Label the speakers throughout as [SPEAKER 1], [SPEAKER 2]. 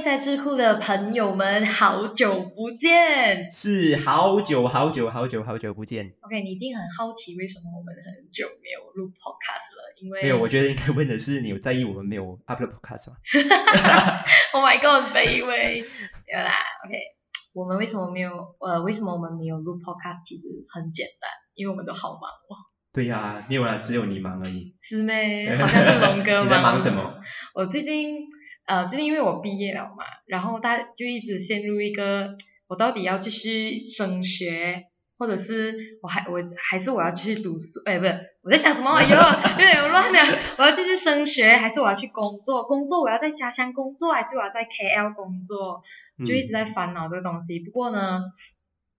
[SPEAKER 1] 迎在智库的朋友们，好久不见。
[SPEAKER 2] 是好久好久好久好久不见。
[SPEAKER 1] OK，你一定很好奇为什么我们很久没有录 Podcast 了，因为
[SPEAKER 2] 没有，我觉得应该问的是你有在意我们没有 upload podcast 吗？
[SPEAKER 1] Oh my God，卑微。有啦，OK，我们为什么没有呃，为什么我们没有录 Podcast？其实很简单，因为我们都好忙哦。
[SPEAKER 2] 对呀、没有啦，只有你忙而已。
[SPEAKER 1] 是咩？好像是龙哥
[SPEAKER 2] 你在忙什么？
[SPEAKER 1] 我最近呃，最近因为我毕业了嘛，然后大就一直陷入一个 我到底要继续升学，或者是我还我还是我要继续读书？哎，不是我在讲什么？哎呦，有点乱了。我要继续升学，还是我要去工作？工作我要在家乡工作，还是我要在 KL 工作？就一直在烦恼这个东西。不过呢，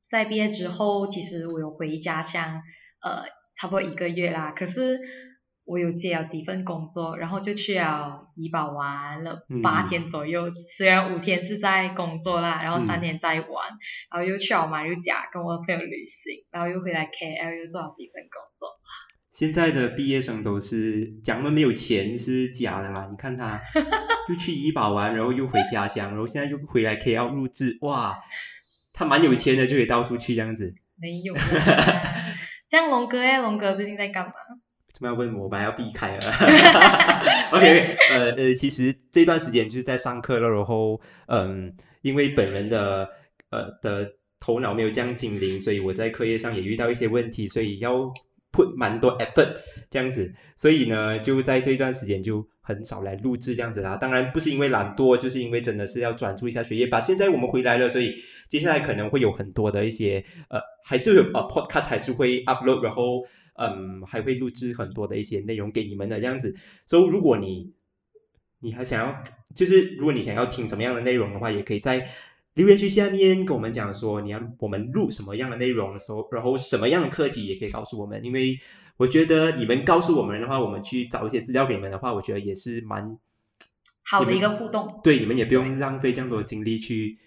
[SPEAKER 1] 在毕业之后，其实我有回家乡，呃，差不多一个月啦。可是我有接了几份工作，然后就去了怡保玩了
[SPEAKER 2] 嗯
[SPEAKER 1] 八天左右。虽然五天是在工作啦，然后三
[SPEAKER 2] 嗯
[SPEAKER 1] 天在玩，然后又去了马六甲跟我的朋友旅行，然后又回来 KL 又做了几份工作。
[SPEAKER 2] 现在的毕业生都是讲他们没有钱是假的啦。你看他 又去怡保玩，然后又回家乡，然后现在又回来 KL 录制，哇，他蛮有钱的，就可以到处去这样子。
[SPEAKER 1] 没有啦。这样龙哥哎，龙哥最近在干嘛？
[SPEAKER 2] 怎么要问我？我本来要避开了。OK，呃呃，其实这段时间就是在上课了，然后嗯，因为本人的呃的头脑没有这样精灵，所以我在课业上也遇到一些问题，所以要 put 蛮多 effort 这样子，所以呢，就在这一段时间就很少来录制这样子啦。当然不是因为懒惰，就是因为真的是要专注一下学业吧。现在我们回来了，所以接下来可能会有很多的一些呃，还是有呃 podcast 还是会 upload，然后。嗯，还会录制很多的一些内容给你们的这样子。所以如果你你还想要，就是如果你想要听什么样的内容的话，也可以在留言区下面跟我们讲说你要我们录什么样的内容的时候，然后什么样的课题也可以告诉我们。因为我觉得你们告诉我们的话，我们去找一些资料给你们的话，我觉得也是蛮
[SPEAKER 1] 好的一个互动。
[SPEAKER 2] 对，你们也不用浪费这样多的精力去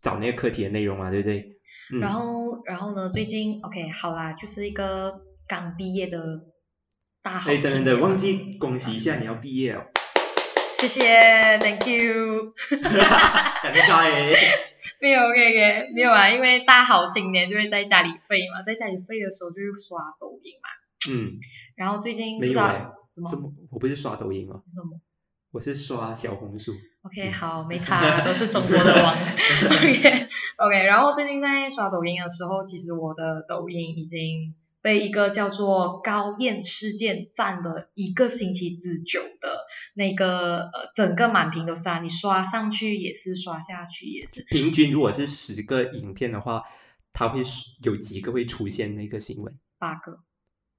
[SPEAKER 2] 找那个课题的内容嘛，对不对？嗯、
[SPEAKER 1] 然后，然后呢？最近 OK 好啦，就是一个刚毕业的大好
[SPEAKER 2] 哎，等等等，忘记恭喜一下，你要毕业哦，
[SPEAKER 1] 谢谢，Thank you。
[SPEAKER 2] 尴尬哎。
[SPEAKER 1] 没有 OK OK 没有啊，因为大好青年就会在家里废嘛，在家里废的时候就会刷抖音嘛。
[SPEAKER 2] 嗯，
[SPEAKER 1] 然后最近不知道
[SPEAKER 2] 没有哎，
[SPEAKER 1] 怎么
[SPEAKER 2] 我不是刷抖音哦，
[SPEAKER 1] 什么
[SPEAKER 2] 我是刷小红书。
[SPEAKER 1] OK 好没差，都是中国的网。OK OK，然后最近在刷抖音的时候，其实我的抖音已经被一个叫做高燕事件占了一个星期之久的那个呃整个满屏都是啊，你刷上去也是，刷下去也是。
[SPEAKER 2] 平均如果是十个影片的话，它会有几个会出现那个新闻？
[SPEAKER 1] 八个，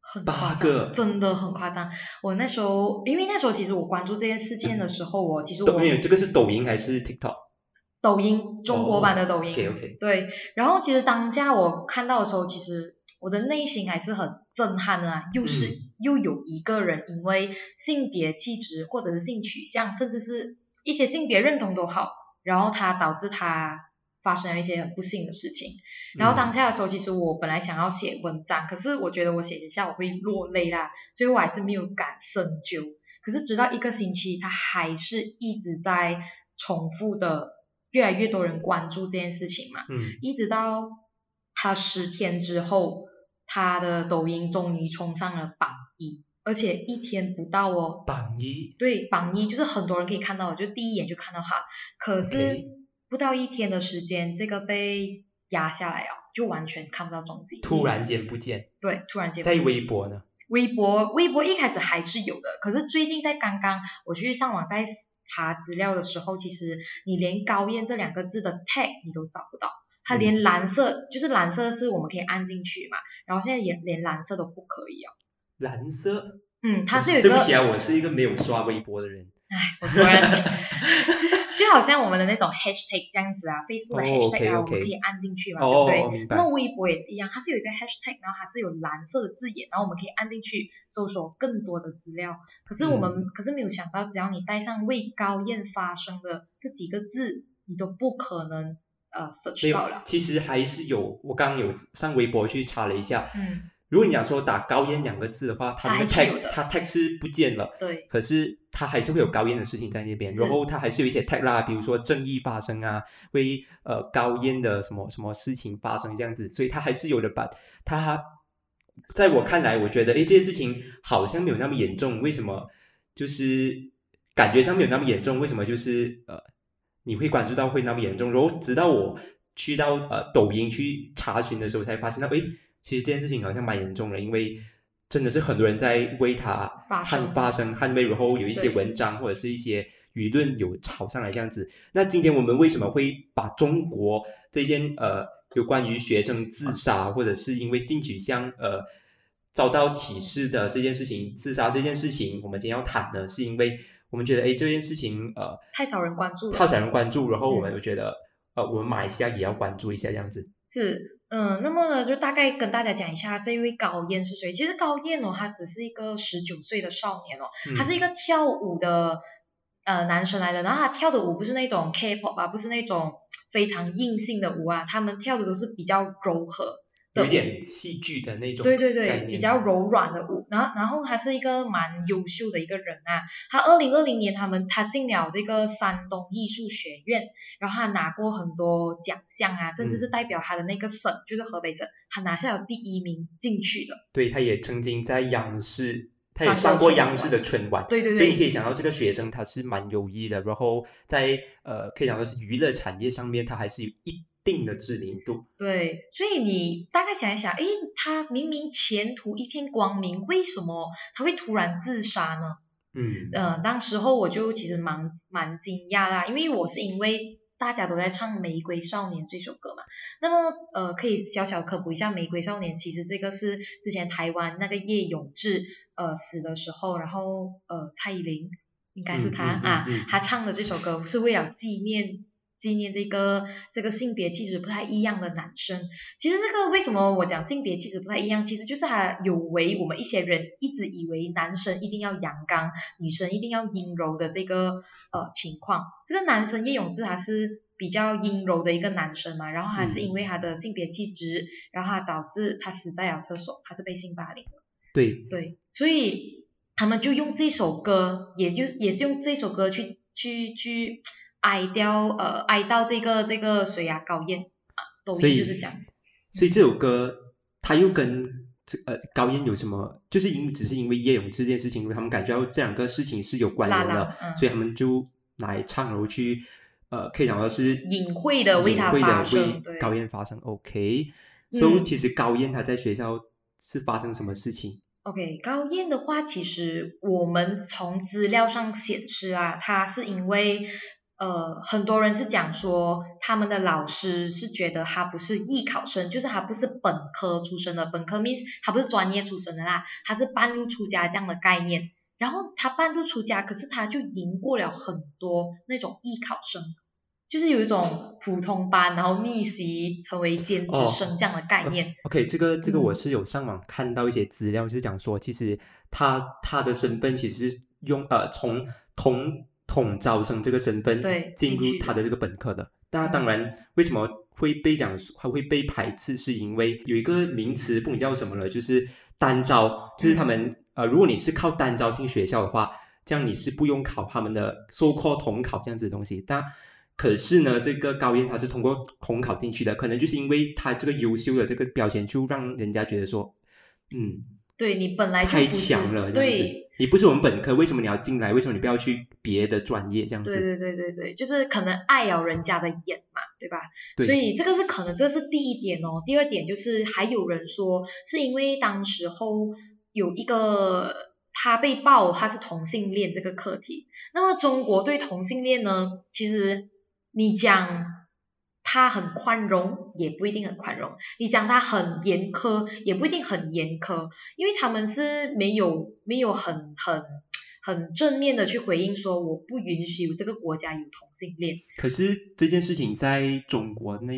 [SPEAKER 1] 很
[SPEAKER 2] 八
[SPEAKER 1] 夸张
[SPEAKER 2] 个
[SPEAKER 1] 真的很夸张。我那时候，因为那时候其实我关注这件事件的时候，我其实我
[SPEAKER 2] 抖音这个是抖音还是 TikTok？
[SPEAKER 1] 抖音中国版的抖音、
[SPEAKER 2] OK OK，
[SPEAKER 1] 对。然后其实当下我看到的时候，其实我的内心还是很震撼的啊，又是、
[SPEAKER 2] 嗯
[SPEAKER 1] 又有一个人因为性别气质或者是性取向，甚至是一些性别认同都好，然后他导致他发生了一些很不幸的事情。然后当下的时候，其实我本来想要写文章，可是我觉得我写一下我会落泪啦，所以我还是没有敢深究。可是直到一个星期，他还是一直在重复的，越来越多人关注这件事情嘛，
[SPEAKER 2] 嗯
[SPEAKER 1] 一直到他十天之后，他的抖音终于冲上了榜一，而且一天不到哦，
[SPEAKER 2] 榜一
[SPEAKER 1] 对，榜一就是很多人可以看到的，就第一眼就看到他。可是不到一天的时间，这个被压下来哦，就完全看不到踪迹。
[SPEAKER 2] 突然间不见，
[SPEAKER 1] 对，突然间
[SPEAKER 2] 在
[SPEAKER 1] 不见
[SPEAKER 2] 微博呢？
[SPEAKER 1] 微博，微博一开始还是有的，可是最近在刚刚我去上网在查资料的时候，其实你连高燕这两个字的 tag 你都找不到，它连蓝色、就是蓝色是我们可以按进去嘛，然后现在也连蓝色都不可以哦。
[SPEAKER 2] 蓝色？
[SPEAKER 1] 嗯，它是有一个
[SPEAKER 2] 对不起啊，我是一个没有刷微博的人。
[SPEAKER 1] 我突然 就好像我们的那种 hashtag 这样子啊，Facebook 的
[SPEAKER 2] 哦
[SPEAKER 1] hashtag 啊
[SPEAKER 2] OK，OK
[SPEAKER 1] 我们可以按进去嘛，
[SPEAKER 2] 哦
[SPEAKER 1] 对不对？那么微博也是一样，它是有一个 hashtag，然后它是有蓝色的字眼，然后我们可以按进去搜索更多的资料。可是我们、
[SPEAKER 2] 嗯
[SPEAKER 1] 可是没有想到，只要你带上为高燕发声的这几个字，你都不可能呃
[SPEAKER 2] 没
[SPEAKER 1] search 到了，。
[SPEAKER 2] 其实还是有。我刚刚有上微博去查了一下，
[SPEAKER 1] 嗯
[SPEAKER 2] 如果你讲说打高烟两个字的话，它那个 tag 它 tag 是不见了，
[SPEAKER 1] 对
[SPEAKER 2] 可是它还是会有高烟的事情在那边，然后它还是有一些 tag 啦，比如说正义发生啊，会呃高烟的什么什么事情发生这样子，所以它还是有的把它。在我看来，我觉得诶，这件事情好像没有那么严重，为什么？就是感觉上没有那么严重，为什么？就是呃，你会关注到会那么严重，然后直到我去到呃抖音去查询的时候，才发现到诶，其实这件事情好像蛮严重的，因为真的是很多人在为他捍发声捍卫，然后有一些文章或者是一些舆论有炒上来这样子。那今天我们为什么会把中国这件呃有关于学生自杀或者是因为性取向呃遭到歧视的这件事情自杀这件事情，我们今天要谈呢？是因为我们觉得诶这件事情呃
[SPEAKER 1] 太少人关注了。
[SPEAKER 2] 太少人关注，然后我们
[SPEAKER 1] 嗯
[SPEAKER 2] 又觉得呃我们马来西亚也要关注一下这样子。
[SPEAKER 1] 是，嗯，那么呢，就大概跟大家讲一下这位高燕是谁。其实高燕哦，他只是一个十九岁的少年哦，
[SPEAKER 2] 嗯
[SPEAKER 1] 他是一个跳舞的呃男生来的，然后他跳的舞不是那种 K-pop 啊，不是那种非常硬性的舞啊，他们跳的都是比较柔和
[SPEAKER 2] 有一点戏剧的那种
[SPEAKER 1] 对对对，比较柔软的舞，然后然后他是一个蛮优秀的一个人啊。他二零二零年他们他进了这个山东艺术学院，然后他拿过很多奖项啊，甚至是
[SPEAKER 2] 嗯
[SPEAKER 1] 代表他的那个省，就是河北省，他拿下了第一名进去的。
[SPEAKER 2] 对，他也曾经在央视，他也
[SPEAKER 1] 上过春
[SPEAKER 2] 上过央视的春晚。
[SPEAKER 1] 对对对
[SPEAKER 2] 所以你可，以想到这个学生他是蛮优异的，然后在呃可以讲说是娱乐产业上面，他还是有一定的知名度。
[SPEAKER 1] 对，所以你大概想一想，诶，他明明前途一片光明，为什么他会突然自杀呢？
[SPEAKER 2] 嗯，
[SPEAKER 1] 呃，当时候我就其实蛮蛮惊讶啦，因为我是因为大家都在唱《玫瑰少年》这首歌嘛，那么呃可以小小科普一下，《玫瑰少年》其实这个是之前台湾那个叶永志呃死的时候，然后呃蔡依林应该是他、
[SPEAKER 2] 嗯嗯嗯
[SPEAKER 1] 啊
[SPEAKER 2] 嗯，
[SPEAKER 1] 他唱的这首歌是为了纪念。纪念这个这个性别气质不太一样的男生，其实这个为什么我讲性别气质不太一样，其实就是他有违我们一些人一直以为男生一定要阳刚，女生一定要阴柔的这个呃情况。这个男生叶永志他是比较阴柔的一个男生嘛，然后他是
[SPEAKER 2] 嗯
[SPEAKER 1] 因为他的性别气质，然后他导致他死在了厕所，他是被性霸凌的。
[SPEAKER 2] 对，
[SPEAKER 1] 对，所以他们就用这首歌，也就也是用这首歌去去去哀掉呃哀到这个这个谁呀、高燕啊，抖音就是讲
[SPEAKER 2] 所以这首歌他又跟这呃高燕有什么？就是因只是因为叶永志这件事情，他们感觉到这两个事情是有关联的，所以他们就来唱，然后去呃可以讲到是
[SPEAKER 1] 隐晦的为他
[SPEAKER 2] 隐晦
[SPEAKER 1] 发
[SPEAKER 2] 地为高燕发声。OK，所以
[SPEAKER 1] 嗯
[SPEAKER 2] 其实高燕他在学校是发生什么事情
[SPEAKER 1] ？OK，高燕的话，其实我们从资料上显示啊，她是因为呃，很多人是讲说他们的老师是觉得他不是艺考生，就是他不是本科出身的，本科 means 他不是专业出身的啦，他是半路出家这样的概念。然后他半路出家，可是他就赢过了很多那种艺考生，就是有一种普通班然后逆袭成为兼职
[SPEAKER 2] 哦
[SPEAKER 1] 生这样的概念。
[SPEAKER 2] OK，这个这个
[SPEAKER 1] 嗯
[SPEAKER 2] 我是有上网看到一些资料，就是讲说，其实他他的身份其实用呃从统统招生这个身份
[SPEAKER 1] 对
[SPEAKER 2] 进入他的这个本科的。那当
[SPEAKER 1] 嗯
[SPEAKER 2] 然，为什么会被讲还会被排斥，是因为有一个名词不知叫什么了，就是单招，就是他们、呃，如果你是靠单招进学校的话，这样你是不用考他们的 so called 统考这样子的东西，但可是呢，这个高音他是通过统考进去的，可能就是因为他这个优秀的这个标签，就让人家觉得说，嗯，
[SPEAKER 1] 对你本来就
[SPEAKER 2] 太强了，
[SPEAKER 1] 对。
[SPEAKER 2] 你不是我们本科，为什么你要进来？为什么你不要去别的专业这样子？
[SPEAKER 1] 对对对对对，就是可能碍了人家的眼嘛，对吧？
[SPEAKER 2] 对
[SPEAKER 1] 所以这个是可能这是第一点哦。第二点就是还有人说是因为当时候有一个他被爆他是同性恋这个课题，那么中国对同性恋呢，其实你讲他很宽容，也不一定很宽容；你讲他很严苛，也不一定很严苛，因为他们是没有没有很很很正面的去回应说我不允许这个国家有同性恋。
[SPEAKER 2] 可是这件事情在中国那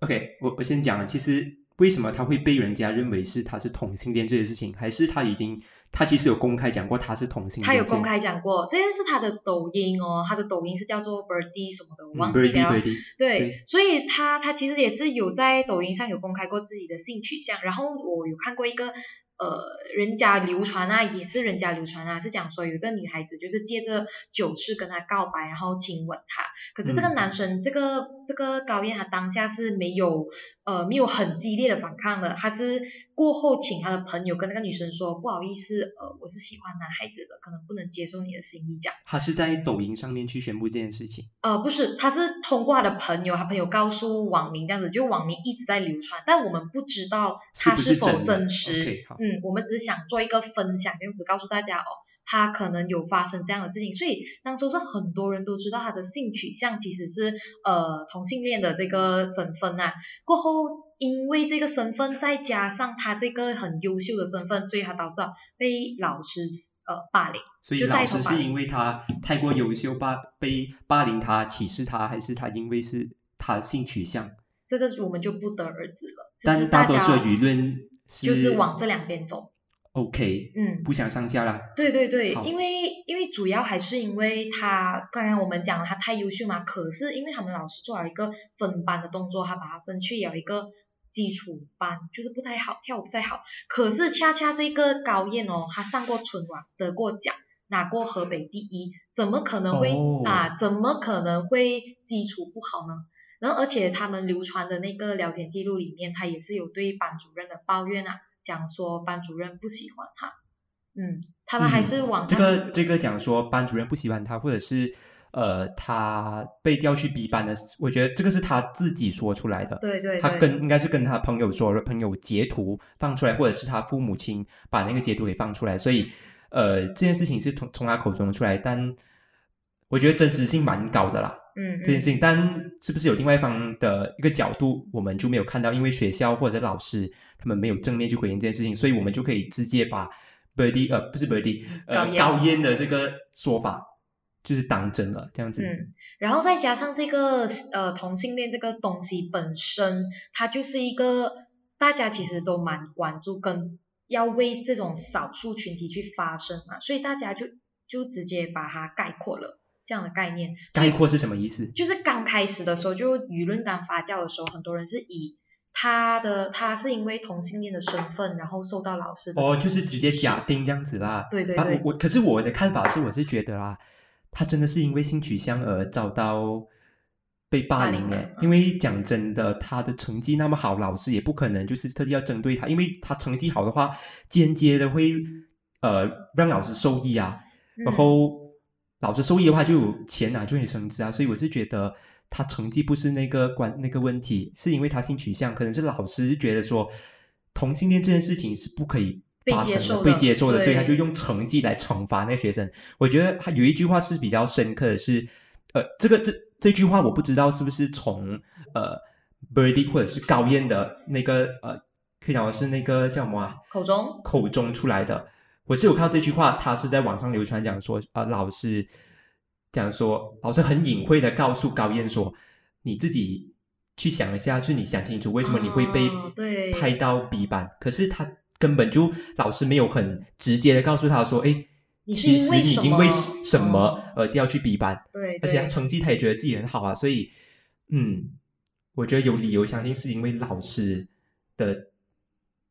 [SPEAKER 2] ，OK，我我先讲了，其实为什么他会被人家认为是他是同性恋这件事情，还是他已经他其实有公开讲过他是同性恋，
[SPEAKER 1] 他有公开讲过，这个是他的抖音哦，他的抖音是叫做 Birdy 什么的，我忘记了。
[SPEAKER 2] Birdy，
[SPEAKER 1] 对，所以他他其实也是有在抖音上有公开过自己的性取向，然后我有看过一个呃人家流传啊，也是人家流传啊，是讲说有一个女孩子就是借着酒势跟他告白，然后亲吻他，可是这个
[SPEAKER 2] 嗯。
[SPEAKER 1] 男生、这个这个高燕他当下是没有呃没有很激烈的反抗的，他是过后请他的朋友跟那个女生说不好意思，呃我是喜欢男孩子的，可能不能接受你的心意这样。
[SPEAKER 2] 他是在抖音上面去宣布这件事情。
[SPEAKER 1] 呃，不是，他是通过他的朋友，他朋友告诉网民这样子，就网民一直在流传，但我们不知道他
[SPEAKER 2] 是
[SPEAKER 1] 否
[SPEAKER 2] 真
[SPEAKER 1] 实。嗯，我们只是想做一个分享，这样子告诉大家哦，他可能有发生这样的事情，所以当初是很多人都知道他的性取向其实是呃同性恋的这个身份啊。过后因为这个身份，再加上他这个很优秀的身份，所以他导致被老师呃霸凌。
[SPEAKER 2] 所以老师是因为他太过优秀霸被霸凌他歧视他，还是他因为是他性取向？
[SPEAKER 1] 这个我们就不得而知了。
[SPEAKER 2] 但大多数的舆论
[SPEAKER 1] 就是往这两边走。
[SPEAKER 2] OK，
[SPEAKER 1] 嗯，
[SPEAKER 2] 不想上架啦。
[SPEAKER 1] 对对对，因为因为主要还是因为他刚刚我们讲了他太优秀嘛，可是因为他们老师做了一个分班的动作，他把他分去有一个基础班，就是不太好，跳舞不太好。可是恰恰这个高燕哦，她上过春晚，得过奖，拿过河北第一，怎么可能会、
[SPEAKER 2] 哦
[SPEAKER 1] 啊？怎么可能会基础不好呢？然后而且他们流传的那个聊天记录里面，他也是有对班主任的抱怨啊，讲说班主任不喜欢他。嗯，他们还是往
[SPEAKER 2] 这
[SPEAKER 1] 上
[SPEAKER 2] 个这个讲说班主任不喜欢他，或者是呃他被调去 B 班的，我觉得这个是他自己说出来的。
[SPEAKER 1] 对对对，
[SPEAKER 2] 他跟应该是跟他朋友说，朋友截图放出来，或者是他父母亲把那个截图给放出来，所以呃这件事情是从从他口中出来，但我觉得真实性蛮高的啦。
[SPEAKER 1] 嗯
[SPEAKER 2] 这件事情，但是不是有另外一方的一个角度，我们就没有看到，因为学校或者老师他们没有正面去回应这件事情，所以我们就可以直接把 Birdy 呃不是 Birdy 呃
[SPEAKER 1] 高燕
[SPEAKER 2] 高燕的这个说法就是当真了，这样子。
[SPEAKER 1] 嗯，然后再加上这个呃同性恋这个东西本身，它就是一个大家其实都蛮关注跟要为这种少数群体去发声嘛，所以大家就就直接把它概括了这样的概念。
[SPEAKER 2] 概括是什么意思？
[SPEAKER 1] 就是刚开始的时候，就舆论刚发酵的时候，很多人是以他的他是因为同性恋的身份，然后受到老师的
[SPEAKER 2] 哦，就是直接假定这样子啦。啊，
[SPEAKER 1] 对对对
[SPEAKER 2] 我我可是我的看法是，我是觉得啦，他真的是因为性取向而遭到被霸
[SPEAKER 1] 霸凌
[SPEAKER 2] 诶。
[SPEAKER 1] 嗯
[SPEAKER 2] 因为讲真的，他的成绩那么好，老师也不可能就是特地要针对他，因为他成绩好的话，间接的会呃让老师受益啊。然
[SPEAKER 1] 嗯
[SPEAKER 2] 后老师受益的话，就有钱拿，就可以升职啊。所以我是觉得他成绩不是那个关那个问题，是因为他性取向，可能是老师觉得说同性恋这件事情是不可以
[SPEAKER 1] 被
[SPEAKER 2] 发生的、
[SPEAKER 1] 接受
[SPEAKER 2] 被接受的，所以他就用成绩来惩罚那个学生。我觉得他有一句话是比较深刻的是，呃，这个这这句话我不知道是不是从呃 Birdy 或者是高燕的那个呃，可以讲的是那个叫什么啊？
[SPEAKER 1] 口中
[SPEAKER 2] 口中出来的。我是有看到这句话，他是在网上流传讲说，呃、老师讲说，老师很隐晦的告诉高燕说，你自己去想一下，就是你想清楚为什么你会被
[SPEAKER 1] 哦对
[SPEAKER 2] 派到 B 班，可是他根本就老师没有很直接的告诉他说，哎，
[SPEAKER 1] 你是
[SPEAKER 2] 其实
[SPEAKER 1] 因为什
[SPEAKER 2] 你因为
[SPEAKER 1] 么
[SPEAKER 2] 什么
[SPEAKER 1] 哦
[SPEAKER 2] 而调去 B 班，
[SPEAKER 1] 对，
[SPEAKER 2] 而且他成绩他也觉得自己很好啊，所以嗯，我觉得有理由相信是因为老师的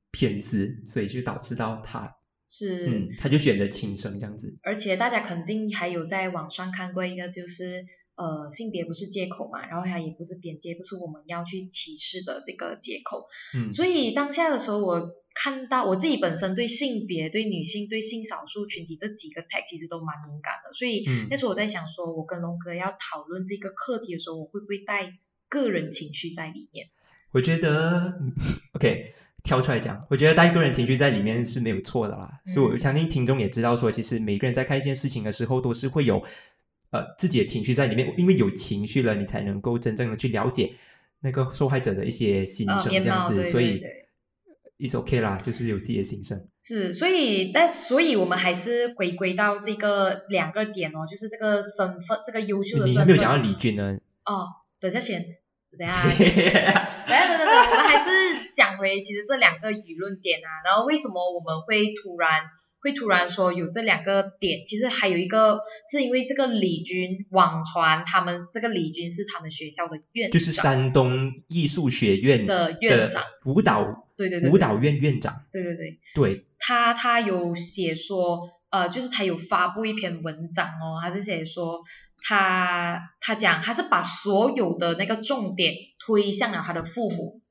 [SPEAKER 2] 偏执，所以就导致到他，
[SPEAKER 1] 是。
[SPEAKER 2] 嗯，他就选择轻生这样子。
[SPEAKER 1] 而且大家肯定还有在网上看过一个，就是呃性别不是借口嘛，然后它也不是边界，不是我们要去歧视的这个借口。
[SPEAKER 2] 嗯，
[SPEAKER 1] 所以当下的时候，我看到我自己本身对性别、对女性、对性少数群体这几个 tag 其实都蛮敏感的，所以
[SPEAKER 2] 嗯
[SPEAKER 1] 那时候我在想说，我跟龙哥要讨论这个课题的时候，我会不会带个人情绪在里面？
[SPEAKER 2] 我觉得嗯 OK。挑出来讲，我觉得带个人情绪在里面是没有错的啦。
[SPEAKER 1] 嗯
[SPEAKER 2] 所以我相信听众也知道说，其实每个人在看一件事情的时候，都是会有呃自己的情绪在里面，因为有情绪了，你才能够真正的去了解那个受害者的一些心
[SPEAKER 1] 呃，
[SPEAKER 2] 声，这，样子。
[SPEAKER 1] 对
[SPEAKER 2] 所以
[SPEAKER 1] 对对。
[SPEAKER 2] is OK 啦，就是有自己的心声。
[SPEAKER 1] 是，所以但所以我们还是回归到这个两个点哦，就是这个身份，这个优秀的身份。
[SPEAKER 2] 没有讲到李军呢。
[SPEAKER 1] 哦，等一下先，等一下，等一下，等等等，我们还是讲回其实这两个舆论点啊，然后为什么我们会突然会突然说有这两个点，其实还有一个是因为这个李军网传他们这个李军是他们学校的院
[SPEAKER 2] 长，就是山东艺术学院
[SPEAKER 1] 的院长，
[SPEAKER 2] 舞蹈
[SPEAKER 1] 对对对。
[SPEAKER 2] 舞蹈院院长，
[SPEAKER 1] 对对对。
[SPEAKER 2] 对，
[SPEAKER 1] 他他有写说。呃，就是他有发布一篇文章哦，他是写说他他讲他是把所有的那个重点推向了他的父母、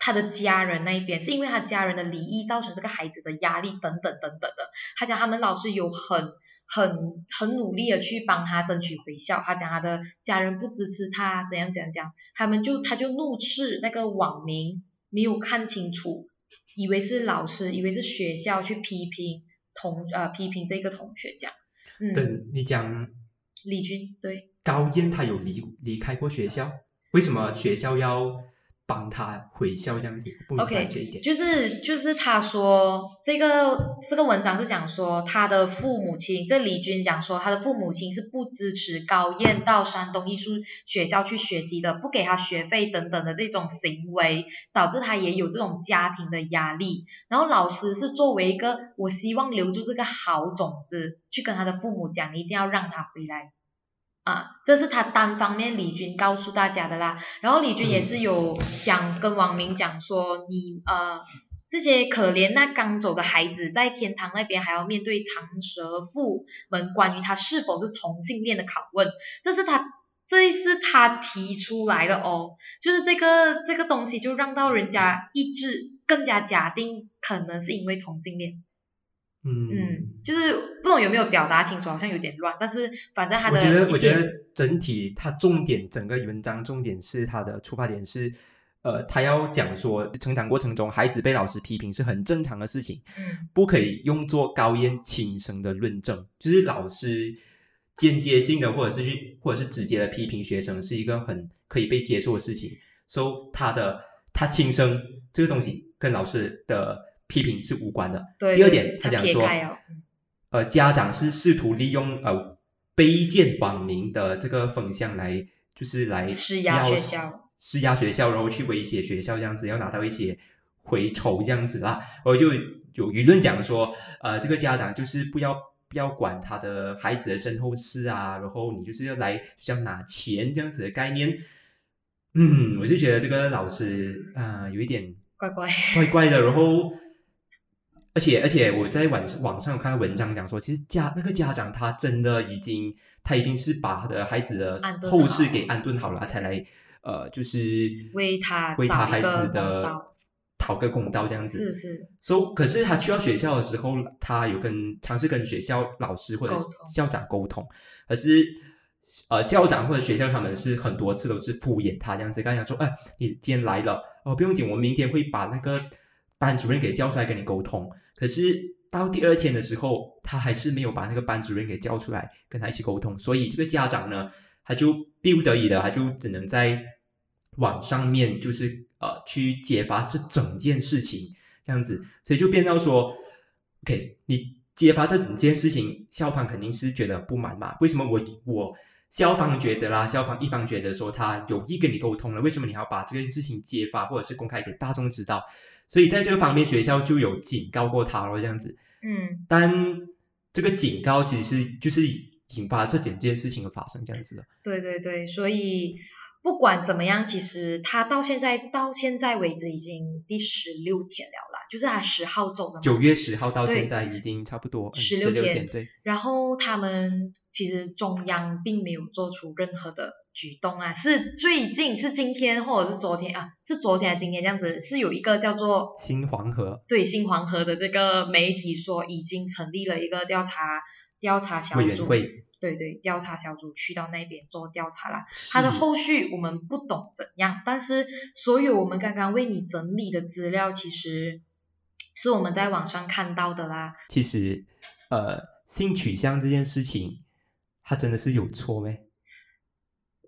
[SPEAKER 1] 他的家人那一边，是因为他家人的离异造成这个孩子的压力等等等等的。他讲他们老师有很很很努力的去帮他争取回校，他讲他的家人不支持他，怎样怎样讲，他们就他就怒斥那个网民没有看清楚，以为是老师，以为是学校去批评。同呃批评这个同学讲，
[SPEAKER 2] 等你讲
[SPEAKER 1] 李军对
[SPEAKER 2] 高燕，他有离离开过学校，为什么学校要？帮他回校这样子
[SPEAKER 1] ，OK，就是就是他说这个这个文章是讲说他的父母亲，这李军讲说他的父母亲是不支持高燕到山东艺术学校去学习的，不给他学费等等的这种行为，导致他也有这种家庭的压力。然后老师是作为一个我希望留住这个好种子，去跟他的父母讲，一定要让他回来。啊，这是他单方面李军告诉大家的啦。然后李军也是有讲跟网民讲说，你呃这些可怜那刚走的孩子，在天堂那边还要面对长舌妇们关于他是否是同性恋的拷问。这是他这是他提出来的哦，就是这个这个东西就让到人家一致更加假定可能是因为同性恋。嗯，就是不懂有没有表达清楚，好像有点乱，但是反正他的，
[SPEAKER 2] 我觉得我觉得整体他重点整个文章重点是他的出发点是，呃，他要讲说成长过程中孩子被老师批评是很正常的事情，
[SPEAKER 1] 嗯，
[SPEAKER 2] 不可以用作高燕轻生的论证，就是老师间接性的或者是去或者是直接的批评学生是一个很可以被接受的事情，所以他的他轻生这个东西跟老师的。批评是无关的。第二点，
[SPEAKER 1] 他
[SPEAKER 2] 讲说，呃，家长是试图利用呃卑贱网民的这个风向来，就是来
[SPEAKER 1] 施压学校，
[SPEAKER 2] 施压学校，然后去威胁学校这样子，要拿到一些回酬这样子啦。然后就有舆论讲说，呃，这个家长就是不要不要管他的孩子的身后事啊，然后你就是要来像拿钱这样子的概念。嗯，我就觉得这个老师啊，有一点
[SPEAKER 1] 怪怪
[SPEAKER 2] 怪怪的，然后。而且而且我在网网上有看到文章讲说，其实家那个家长他真的已经他已经是把他的孩子的后事给安顿好了，才来呃就是
[SPEAKER 1] 为他
[SPEAKER 2] 为他孩子的讨个公道这样子。
[SPEAKER 1] 是是。
[SPEAKER 2] 说可是他去到学校的时候，他有跟尝试跟学校老师或者校长沟通，可是呃校长或者学校他们是很多次都是敷衍他这样子，刚讲说哎你今天来了哦不用紧，我明天会把那个。班主任给叫出来跟你沟通，可是到第二天的时候，他还是没有把那个班主任给叫出来跟他一起沟通，所以这个家长呢，他就逼不得已的，他就只能在网上面就是呃去揭发这整件事情这样子，所以就变到说，OK，你揭发这整件事情，校方肯定是觉得不满嘛？为什么我我校方觉得啦，消防一方觉得说他有意跟你沟通了，为什么你要把这件事情揭发或者是公开给大众知道？所以在这个方面，学校就有警告过他了，这样子。
[SPEAKER 1] 嗯，
[SPEAKER 2] 但这个警告其实是就是引发这整件事情的发生，这样子的。
[SPEAKER 1] 对对对，所以不管怎么样，其实他到现在到现在为止已经第十六天了啦，就是他十号走的。
[SPEAKER 2] 九月十号到现在已经差不多十六天，对。
[SPEAKER 1] 然后他们其实中央并没有做出任何的。举动啊，是最近是今天或者是昨天啊，是昨天还是今天这样子？是有一个叫做
[SPEAKER 2] 新黄河
[SPEAKER 1] 对新黄河的这个媒体说，已经成立了一个调查调查小组，对对，调查小组去到那边做调查啦。它的后续我们不懂怎样，但是所有我们刚刚为你整理的资料，其实是我们在网上看到的啦。
[SPEAKER 2] 其实，呃，性取向这件事情，它真的是有错没？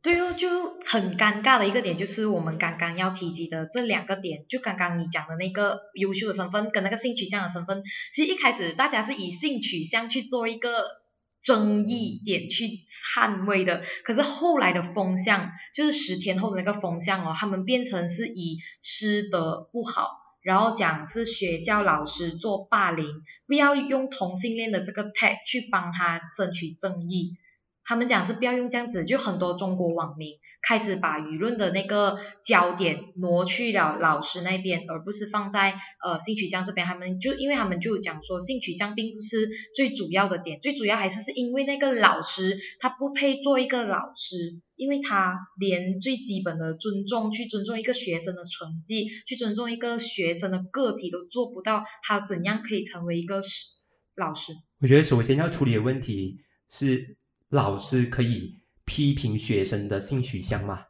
[SPEAKER 1] 对哦，就很尴尬的一个点，就是我们刚刚要提及的这两个点，就刚刚你讲的那个优秀的身份跟那个性取向的身份，其实一开始大家是以性取向去做一个争议点去捍卫的，可是后来的风向，就是十天后的那个风向哦，他们变成是以师德不好然后讲是学校老师做霸凌，不要用同性恋的这个 tag 去帮他争取正义。他们讲是不要用这样子，就很多中国网民开始把舆论的那个焦点挪去了老师那边，而不是放在呃性取向这边。他们就因为他们就讲说性取向并不是最主要的点，最主要还是是因为那个老师他不配做一个老师，因为他连最基本的尊重，去尊重一个学生的成绩，去尊重一个学生的个体都做不到，他怎样可以成为一个老师？
[SPEAKER 2] 我觉得首先要处理的问题是。老师可以批评学生的性取向吗？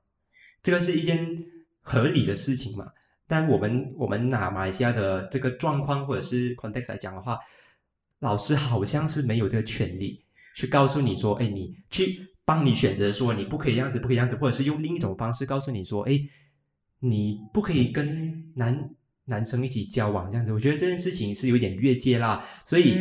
[SPEAKER 2] 这个是一件合理的事情嘛？但我们我们拿马来西亚的这个状况或者是 context 来讲的话，老师好像是没有这个权利去告诉你说，哎，你去帮你选择说你不可以这样子，不可以这样子，或者是用另一种方式告诉你说，哎，你不可以跟男男生一起交往这样子。我觉得这件事情是有点越界啦，所以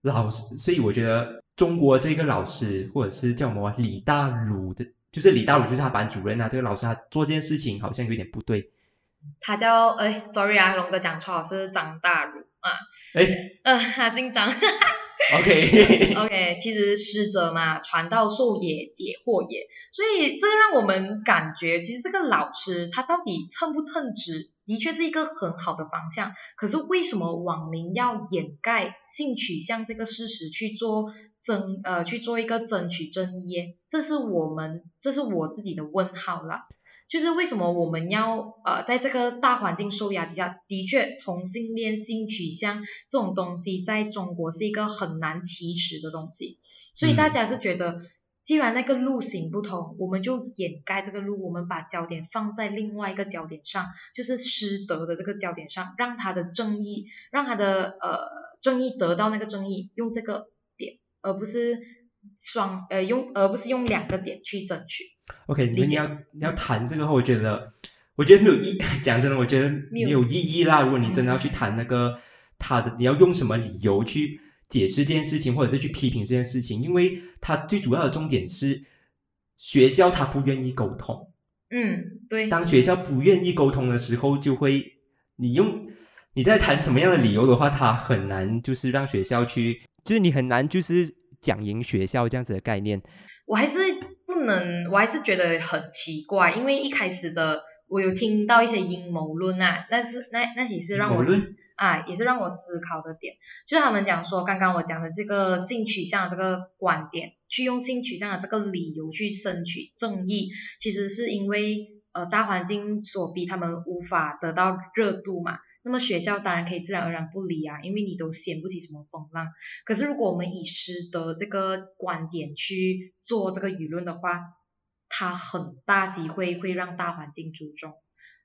[SPEAKER 2] 老师，所以我觉得。中国这个老师，或者是叫什么李大儒的，就是李大儒就是他班主任啊。这个老师他做这件事情好像有点不对。
[SPEAKER 1] 他叫哎，sorry 啊，龙哥讲错，是张大儒啊。
[SPEAKER 2] 哎，
[SPEAKER 1] 嗯，他姓张。
[SPEAKER 2] OK
[SPEAKER 1] OK，其实师者嘛，传道授业解惑也。所以这个让我们感觉，其实这个老师他到底称不称职？的确是一个很好的方向，可是为什么网民要掩盖性取向这个事实去做争呃去做一个争取正义？这是我们这是我自己的问号了。就是为什么我们要呃在这个大环境受压底下，的确同性恋性取向这种东西在中国是一个很难启齿的东西，所以大家是觉得。既然那个路行不通，我们就掩盖这个路，我们把焦点放在另外一个焦点上，就是师德的这个焦点上，让他的正义，让他的呃正义得到那个正义，用这个点，而不是双呃用，而不是用两个点去争取。
[SPEAKER 2] OK，你们要你要谈这个话，我觉得我觉得没有意，讲真的，我觉得没有意义啦。如果你真的要去谈那个他的，你要用什么理由去？解释这件事情，或者是去批评这件事情，因为他最主要的重点是学校他不愿意沟通。
[SPEAKER 1] 嗯，对。
[SPEAKER 2] 当学校不愿意沟通的时候，就会你用你在谈什么样的理由的话，他很难就是让学校去，就是你很难就是讲赢学校这样子的概念。
[SPEAKER 1] 我还是不能，我还是觉得很奇怪，因为一开始的我有听到一些阴谋论啊，那是那那也是让我。啊，也是让我思考的点，就是他们讲说，刚刚我讲的这个性取向这个观点，去用性取向的这个理由去争取正义，其实是因为呃大环境所逼，他们无法得到热度嘛。那么学校当然可以自然而然不理啊，因为你都掀不起什么风浪。可是如果我们以师德这个观点去做这个舆论的话，它很大机会会让大环境注重。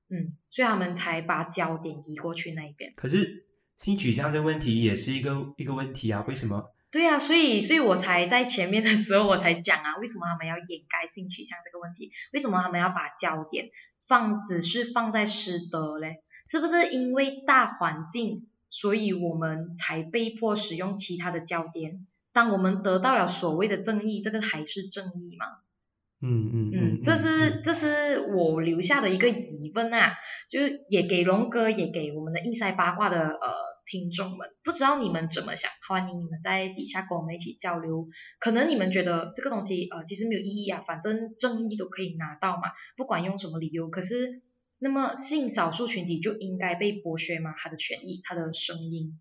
[SPEAKER 1] 嗯，所以他们才把焦点移过去那一边。
[SPEAKER 2] 可是性取向这问题也是一个一个问题啊，为什么？
[SPEAKER 1] 对啊，所以所以我才在前面的时候我才讲啊，为什么他们要掩盖性取向这个问题？为什么他们要把焦点放只是放在师德嘞？是不是因为大环境，所以我们才被迫使用其他的焦点？当我们得到了所谓的正义，这个还是正义吗？
[SPEAKER 2] 嗯嗯嗯，
[SPEAKER 1] 这是这是我留下的一个疑问啊，就是也给龙哥，也给我们的硬塞八卦的呃听众们，不知道你们怎么想？欢迎你们在底下跟我们一起交流。可能你们觉得这个东西呃其实没有意义啊，反正正义都可以拿到嘛，不管用什么理由。可是那么性少数群体就应该被剥削吗？他的权益，他的声音，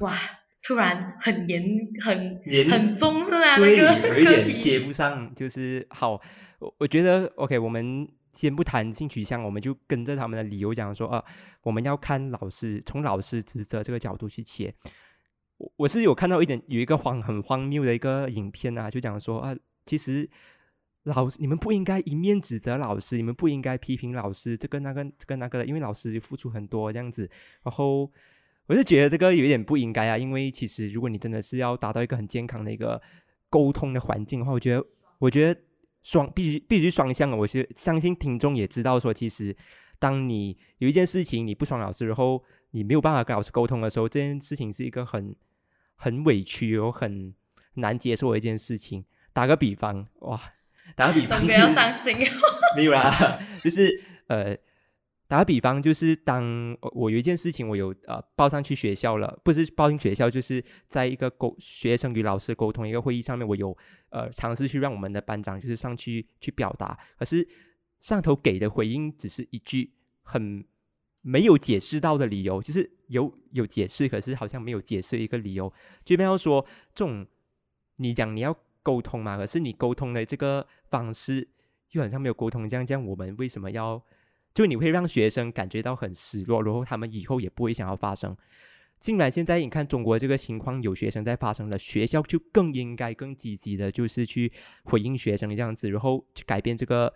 [SPEAKER 1] 哇。突然很严很很重是啊，
[SPEAKER 2] 对，有一点接不上，就是好，我我觉得 OK，我们先不谈性取向，我们就跟着他们的理由讲说啊，我们要看老师从老师职责这个角度去切。我我是有看到一点有一个荒很荒谬的一个影片啊，就讲说啊，其实老师你们不应该一面指责老师，你们不应该批评老师这个那个这个那个，因为老师付出很多这样子，然后。我是觉得这个有点不应该啊，因为其实如果你真的是要达到一个很健康的一个沟通的环境的话，我觉得，我觉得双必须必须双向的。我是相信听众也知道说，其实当你有一件事情你不爽老师，然后你没有办法跟老师沟通的时候，这件事情是一个很很委屈又很难接受的一件事情。打个比方，哇，打个比方，
[SPEAKER 1] 不要伤心，
[SPEAKER 2] 没有啦，就是呃。打个比方，就是当我有一件事情我有呃报上去学校了，不是报进学校，就是在一个沟学生与老师沟通一个会议上面，我有呃尝试去让我们的班长就是上去去表达，可是上头给的回应只是一句很没有解释到的理由，就是有有解释，可是好像没有解释一个理由，就比方说这种你讲你要沟通嘛，可是你沟通的这个方式。就好像没有沟通这样，这样我们为什么要？就你会让学生感觉到很失落，然后他们以后也不会想要发生。进来现在你看中国这个情况，有学生在发生了，学校就更应该更积极的，就是去回应学生这样子，然后去改变这个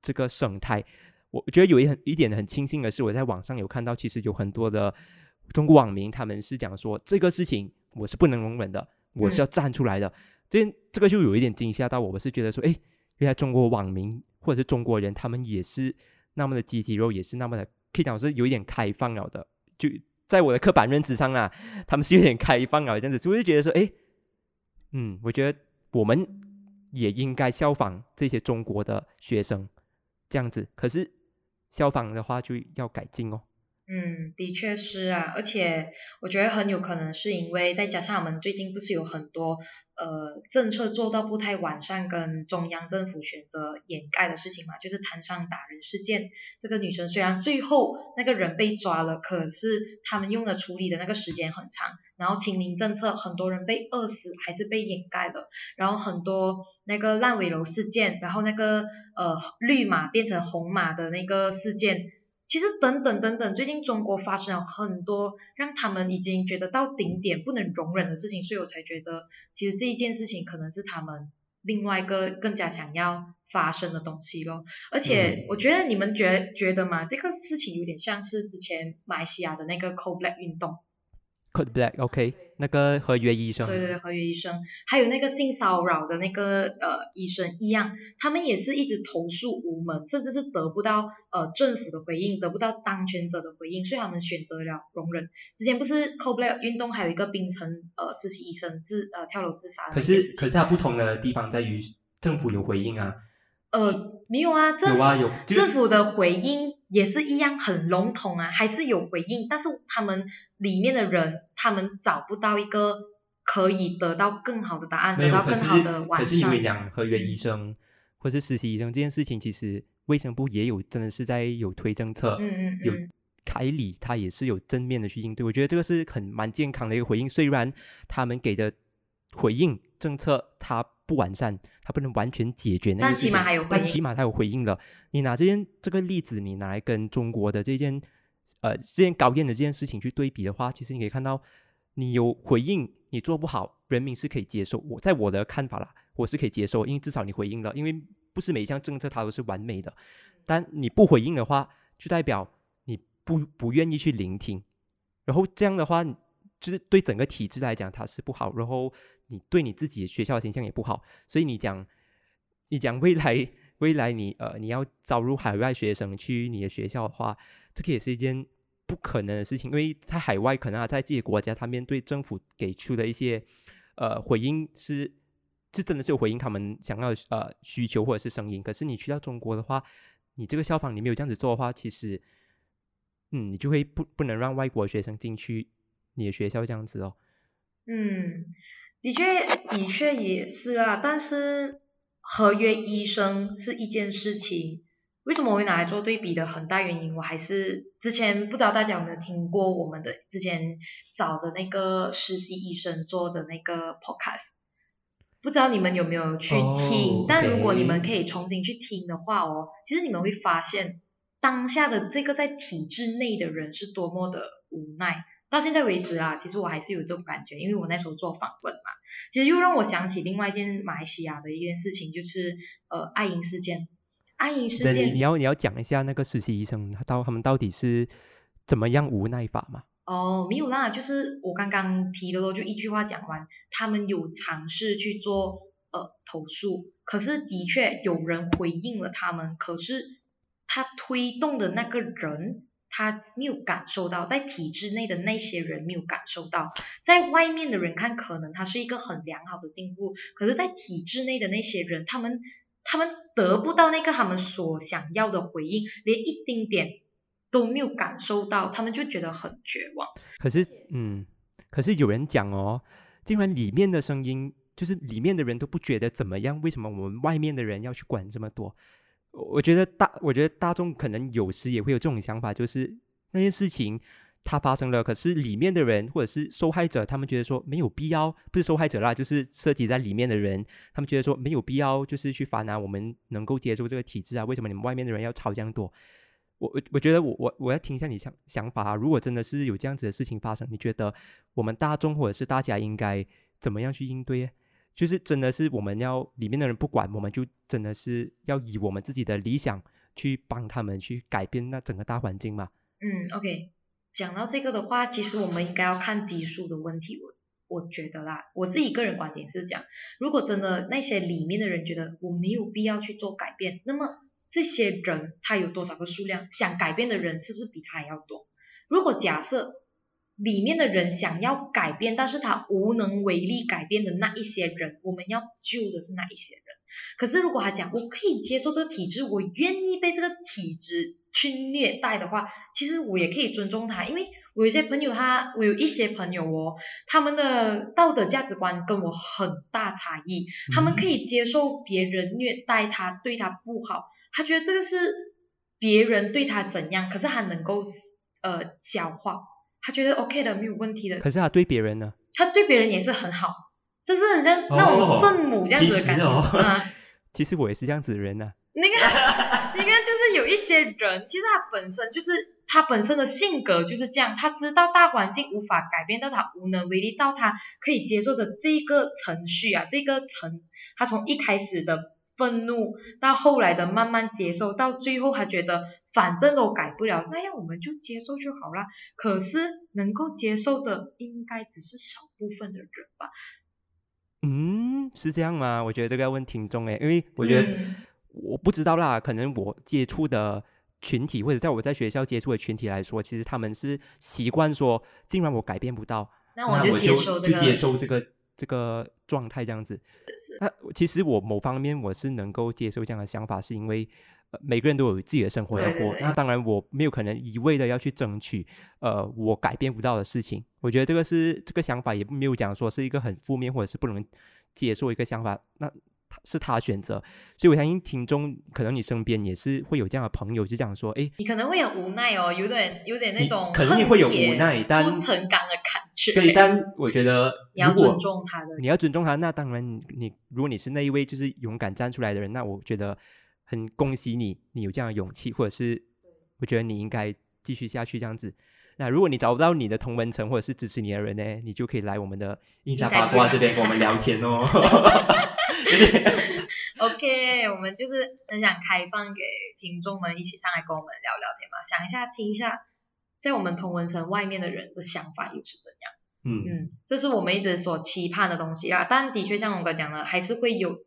[SPEAKER 2] 这个生态。我觉得有一很一点很庆幸的是，我在网上有看到，其实有很多的中国网民，他们是讲说这个事情我是不能容忍的，我是要站出来的。这这个就有一点惊吓到我，我是觉得说，哎。原来中国网民或者是中国人，他们也是那么的集体，然后也是那么的可以讲是有一点开放了的。就在我的刻板认知上啊，他们是有点开放了这样子，所以就觉得说，哎，嗯，我觉得我们也应该效仿这些中国的学生这样子。可是效仿的话就要改进哦。
[SPEAKER 1] 嗯，的确是啊，而且我觉得很有可能是因为再加上我们最近不是有很多呃政策做到不太完善，跟中央政府选择掩盖的事情嘛，就是摊上打人事件。这个女生虽然最后那个人被抓了，可是他们用的处理的那个时间很长，然后清零政策很多人被饿死还是被掩盖了，然后很多那个烂尾楼事件，然后那个呃绿码变成红码的那个事件。其实等等等等，最近中国发生了很多让他们已经觉得到顶点不能容忍的事情，所以我才觉得其实这一件事情可能是他们另外一个更加想要发生的东西咯。而且我觉得你们觉觉得嘛，这个事情有点像是之前马来西亚的那个 Cold Black 运动。
[SPEAKER 2] Code Black，OK，那个合约医生，
[SPEAKER 1] 对对对，合约医生，还有那个性骚扰的那个呃医生一样，他们也是一直投诉无门，甚至是得不到呃政府的回应，得不到当权者的回应，所以他们选择了容忍。之前不是 Code Black 运动，还有一个冰城呃实习医生自呃跳楼自杀。
[SPEAKER 2] 可是可是它不同的地方在于政府有回应啊。
[SPEAKER 1] 呃，没有啊，政
[SPEAKER 2] 有啊有，
[SPEAKER 1] 政府的回应也是一样很笼统啊，还是有回应，但是他们里面的人，他们找不到一个可以得到更好的答案，得到更好的完善。
[SPEAKER 2] 可是因为讲合约医生或是实习医生这件事情，其实卫生部也有真的是在有推政策，
[SPEAKER 1] 嗯嗯嗯，
[SPEAKER 2] 有凯里他也是有正面的去应对，我觉得这个是很蛮健康的一个回应，虽然他们给的回应政策他。不完善，它不能完全解决那个事情，但起码它有回应了。你拿这件这个例子，你拿来跟中国的这件呃这件高院的这件事情去对比的话，其实你可以看到，你有回应，你做不好，人民是可以接受。我在我的看法啦，我是可以接受，因为至少你回应了。因为不是每一项政策它都是完美的，但你不回应的话，就代表你不不愿意去聆听。然后这样的话，就是对整个体制来讲，它是不好。然后。你对你自己学校的形象也不好，所以你讲，你讲未来未来你呃你要招入海外学生去你的学校的话，这个也是一件不可能的事情，因为在海外可能在自己国家，他面对政府给出的一些呃回应是，是真的是有回应他们想要呃需求或者是声音，可是你去到中国的话，你这个校方你没有这样子做的话，其实嗯你就会不不能让外国学生进去你的学校这样子哦，
[SPEAKER 1] 嗯。的确，的确也是啊。但是合约医生是一件事情，为什么我会拿来做对比的很大原因，我还是之前不知道大家有没有听过我们的之前找的那个实习医生做的那个 podcast，不知道你们有没有去听？但如果你们可以重新去听的话哦，其实你们会发现当下的这个在体制内的人是多么的无奈。到现在为止啊，其实我还是有这种感觉，因为我那时候做访问嘛，其实又让我想起另外一件马来西亚的一件事情，就是呃爱因事件。爱因事件，
[SPEAKER 2] 你你要你要讲一下那个实习医生他到他们到底是怎么样无奈法嘛？
[SPEAKER 1] 哦，没有啦，就是我刚刚提的咯，就一句话讲完，他们有尝试去做呃投诉，可是的确有人回应了他们，可是他推动的那个人。他没有感受到，在体制内的那些人没有感受到，在外面的人看可能他是一个很良好的进步，可是，在体制内的那些人，他们他们得不到那个他们所想要的回应，连一丁点都没有感受到，他们就觉得很绝望。
[SPEAKER 2] 可是，嗯，可是有人讲哦，竟然里面的声音，就是里面的人都不觉得怎么样，为什么我们外面的人要去管这么多？我我觉得大，我觉得大众可能有时也会有这种想法，就是那件事情它发生了，可是里面的人或者是受害者，他们觉得说没有必要，不是受害者啦，就是涉及在里面的人，他们觉得说没有必要，就是去烦恼我们能够接受这个体制啊？为什么你们外面的人要吵这样多？我我我觉得我我我要听一下你想想法啊！如果真的是有这样子的事情发生，你觉得我们大众或者是大家应该怎么样去应对？就是真的是我们要里面的人不管，我们就真的是要以我们自己的理想去帮他们去改变那整个大环境嘛？
[SPEAKER 1] 嗯，OK，讲到这个的话，其实我们应该要看基数的问题。我我觉得啦，我自己个人观点是讲，如果真的那些里面的人觉得我没有必要去做改变，那么这些人他有多少个数量？想改变的人是不是比他还要多？如果假设。里面的人想要改变，但是他无能为力改变的那一些人，我们要救的是那一些人。可是如果他讲我可以接受这个体制，我愿意被这个体制去虐待的话，其实我也可以尊重他，因为我有些朋友，他我有一些朋友哦，他们的道德价值观跟我很大差异，他们可以接受别人虐待他，对他不好，他觉得这个是别人对他怎样，可是他能够呃消化。他觉得 OK 的，没有问题的。
[SPEAKER 2] 可是他对别人呢？
[SPEAKER 1] 他对别人也是很好，就是很像那种圣母这样子的感觉啊。
[SPEAKER 2] 其实我也是这样子的人呢。
[SPEAKER 1] 那个，那个就是有一些人，其实他本身就是他本身的性格就是这样，他知道大环境无法改变，到他无能为力，到他可以接受的这个程序啊，这个程，他从一开始的愤怒，到后来的慢慢接受，到最后他觉得。反正都改不了，那样我们就接受就好了。可是能够接受的应该只是少部分的人吧？
[SPEAKER 2] 嗯，是这样吗？我觉得这个要问听众诶，因为我觉得我不知道啦。可能我接触的群体，或者在我在学校接触的群体来说，其实他们是习惯说，既然我改变不到，
[SPEAKER 1] 那我
[SPEAKER 2] 就
[SPEAKER 1] 接受
[SPEAKER 2] 就接受这个这个状态这样子。那其实我某方面我是能够接受这样的想法，是因为。每个人都有自己的生活要过，那当然我没有可能一味的要去争取，呃，我改变不到的事情。我觉得这个是这个想法也没有讲说是一个很负面或者是不能接受一个想法，那是他选择。所以我相信听众可能你身边也是会有这样的朋友，就这样说，哎，
[SPEAKER 1] 你可能会很无奈哦，有点有点那种
[SPEAKER 2] 肯定会有无奈，但
[SPEAKER 1] 不成钢的感觉。
[SPEAKER 2] 对，但我觉得
[SPEAKER 1] 你要尊重他的，
[SPEAKER 2] 你要尊重他。那当然，你如果你是那一位就是勇敢站出来的人，那我觉得。很恭喜你，你有这样的勇气，或者是我觉得你应该继续下去这样子。那如果你找不到你的同文层或者是支持你的人呢，你就可以来我们的印象八卦这边跟我们聊天哦。
[SPEAKER 1] OK，我们就是很想开放给听众们一起上来跟我们聊聊天嘛，想一下听一下，在我们同文层外面的人的想法又是怎样？嗯嗯，这是我们一直所期盼的东西啊。但的确像龙哥讲的，还是会有。